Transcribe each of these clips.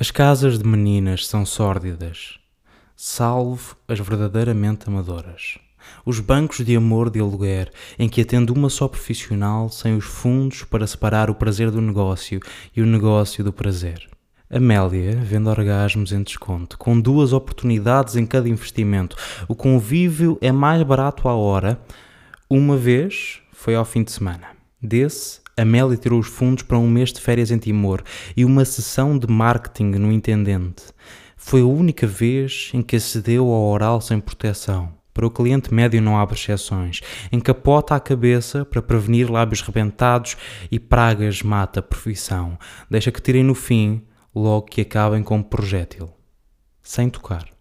As casas de meninas são sórdidas, salvo as verdadeiramente amadoras. Os bancos de amor de aluguer, em que atende uma só profissional sem os fundos para separar o prazer do negócio e o negócio do prazer. Amélia vende orgasmos em desconto, com duas oportunidades em cada investimento. O convívio é mais barato à hora. Uma vez foi ao fim de semana. Desse, Amélia tirou os fundos para um mês de férias em Timor e uma sessão de marketing no Intendente. Foi a única vez em que acedeu ao oral sem proteção. Para o cliente médio não há exceções. Encapota a cabeça para prevenir lábios rebentados e pragas mata a profissão. Deixa que tirem no fim, logo que acabem com um projétil. Sem tocar.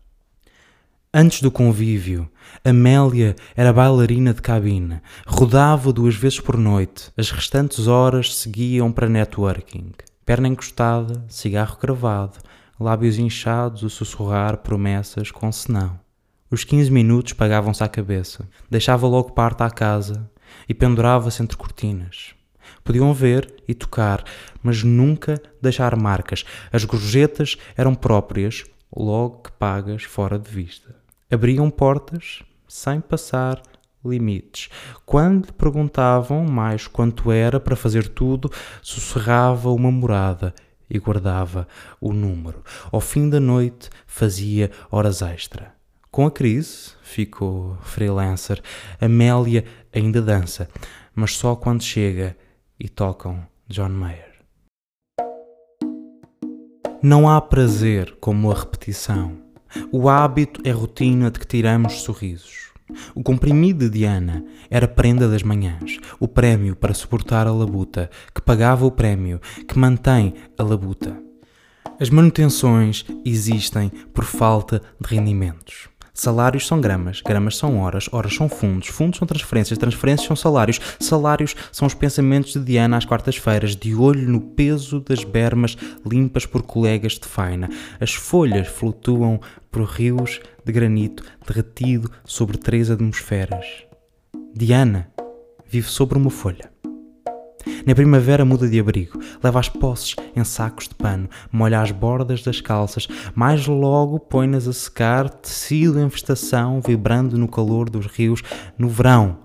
Antes do convívio, Amélia era bailarina de cabine, rodava duas vezes por noite, as restantes horas seguiam para networking. Perna encostada, cigarro cravado, lábios inchados a sussurrar promessas com senão. Os 15 minutos pagavam-se à cabeça, deixava logo parte à casa e pendurava-se entre cortinas. Podiam ver e tocar, mas nunca deixar marcas. As gorjetas eram próprias, logo que pagas fora de vista abriam portas sem passar limites. Quando lhe perguntavam mais quanto era para fazer tudo, sussurrava uma morada e guardava o número. Ao fim da noite fazia horas extra. Com a crise, ficou freelancer. Amélia ainda dança, mas só quando chega e tocam John Mayer. Não há prazer como a repetição. O hábito é rotina de que tiramos sorrisos. O comprimido de Diana era prenda das manhãs, o prémio para suportar a labuta, que pagava o prémio, que mantém a labuta. As manutenções existem por falta de rendimentos. Salários são gramas, gramas são horas, horas são fundos, fundos são transferências, transferências são salários, salários são os pensamentos de Diana às quartas-feiras, de olho no peso das bermas limpas por colegas de faina. As folhas flutuam por rios de granito derretido sobre três atmosferas. Diana vive sobre uma folha. Na primavera muda de abrigo, leva as posses em sacos de pano, molha as bordas das calças, mais logo põe-nas a secar, tecido em vegetação, vibrando no calor dos rios. No verão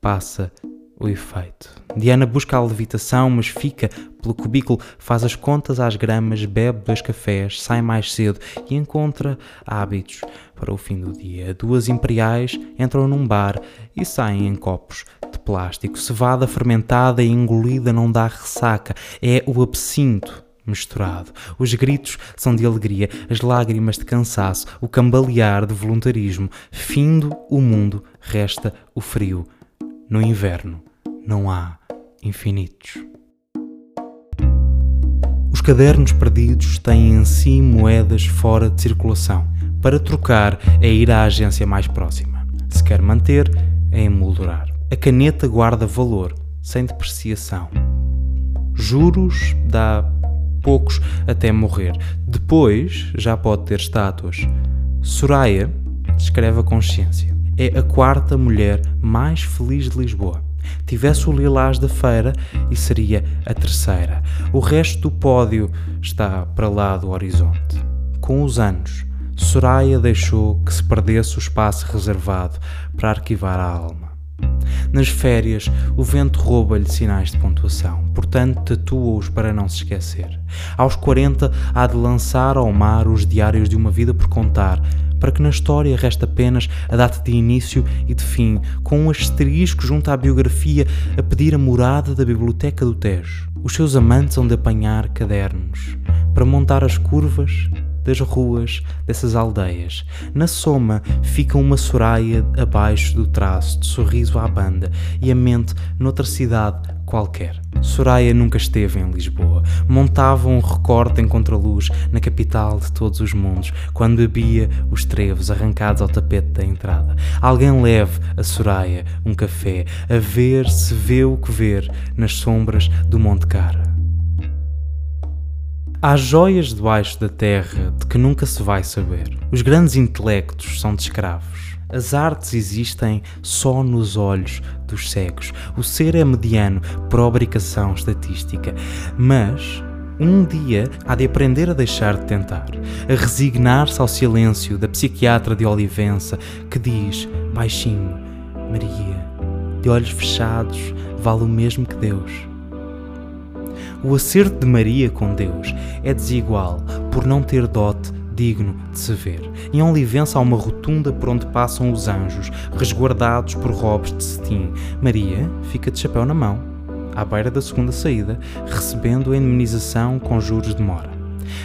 passa o efeito. Diana busca a levitação, mas fica pelo cubículo, faz as contas às gramas, bebe dois cafés, sai mais cedo e encontra hábitos para o fim do dia. Duas imperiais entram num bar e saem em copos de plástico. Cevada fermentada e engolida não dá ressaca, é o absinto misturado. Os gritos são de alegria, as lágrimas de cansaço, o cambalear de voluntarismo. Findo o mundo, resta o frio. No inverno não há infinitos. Os cadernos perdidos têm em si moedas fora de circulação. Para trocar é ir à agência mais próxima. Se quer manter, é emoldurar. A caneta guarda valor, sem depreciação. Juros dá poucos até morrer. Depois já pode ter estátuas. Soraya descreve a consciência. É a quarta mulher mais feliz de Lisboa. Tivesse o lilás da feira e seria a terceira. O resto do pódio está para lá do horizonte. Com os anos, Soraya deixou que se perdesse o espaço reservado para arquivar a alma. Nas férias, o vento rouba-lhe sinais de pontuação, portanto, tatua-os para não se esquecer. Aos 40, há de lançar ao mar os diários de uma vida por contar, para que na história reste apenas a data de início e de fim, com um asterisco junto à biografia a pedir a morada da Biblioteca do Tejo. Os seus amantes hão de apanhar cadernos para montar as curvas das ruas dessas aldeias. Na soma fica uma Soraya abaixo do traço, de sorriso à banda, e a mente noutra cidade qualquer. Soraya nunca esteve em Lisboa. Montava um recorte em contraluz na capital de todos os mundos, quando bebia os trevos arrancados ao tapete da entrada. Alguém leve a Soraya um café, a ver se vê o que ver nas sombras do Monte Cara. Há joias debaixo da terra de que nunca se vai saber. Os grandes intelectos são de escravos. As artes existem só nos olhos dos cegos. O ser é mediano por obrigação estatística, mas um dia há de aprender a deixar de tentar, a resignar-se ao silêncio da psiquiatra de Olivença que diz, baixinho, Maria, de olhos fechados, vale o mesmo que Deus. O acerto de Maria com Deus é desigual por não ter dote digno de se ver. Em Olivença há uma rotunda por onde passam os anjos, resguardados por robes de cetim. Maria fica de chapéu na mão à beira da segunda saída, recebendo a indemnização com juros de mora.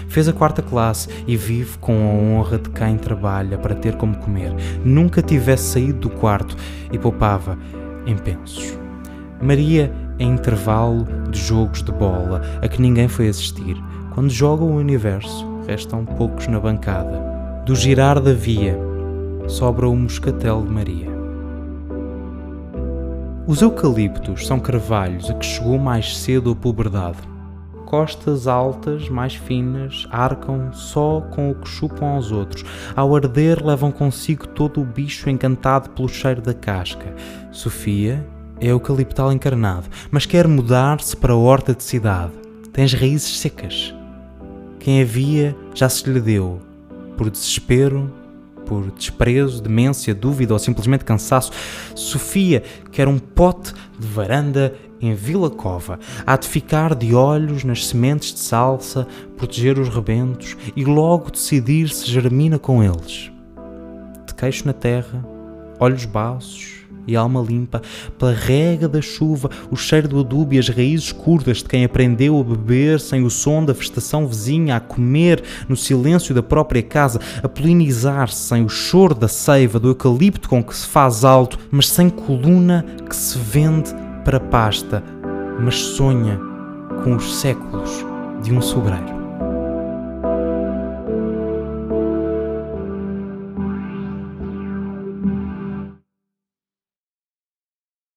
Fez a quarta classe e vive com a honra de quem trabalha para ter como comer. Nunca tivesse saído do quarto e poupava em pensos. Maria é intervalo de jogos de bola a que ninguém foi assistir. Quando joga o universo, restam poucos na bancada. Do girar da via, sobra o moscatel de Maria. Os eucaliptos são carvalhos a que chegou mais cedo a puberdade. Costas altas, mais finas, arcam só com o que chupam aos outros. Ao arder, levam consigo todo o bicho encantado pelo cheiro da casca. Sofia é eucaliptal encarnado, mas quer mudar-se para a horta de cidade. Tem as raízes secas. Quem havia já se lhe deu. Por desespero, por desprezo, demência, dúvida ou simplesmente cansaço, Sofia quer um pote de varanda em Vila Cova. Há de ficar de olhos nas sementes de salsa, proteger os rebentos e logo decidir se germina com eles. De queixo na terra, olhos baços, e alma limpa, pela rega da chuva, o cheiro do adubo e as raízes curtas de quem aprendeu a beber sem o som da vegetação vizinha, a comer no silêncio da própria casa, a polinizar-se sem o choro da seiva, do eucalipto com que se faz alto, mas sem coluna que se vende para pasta, mas sonha com os séculos de um sobreiro.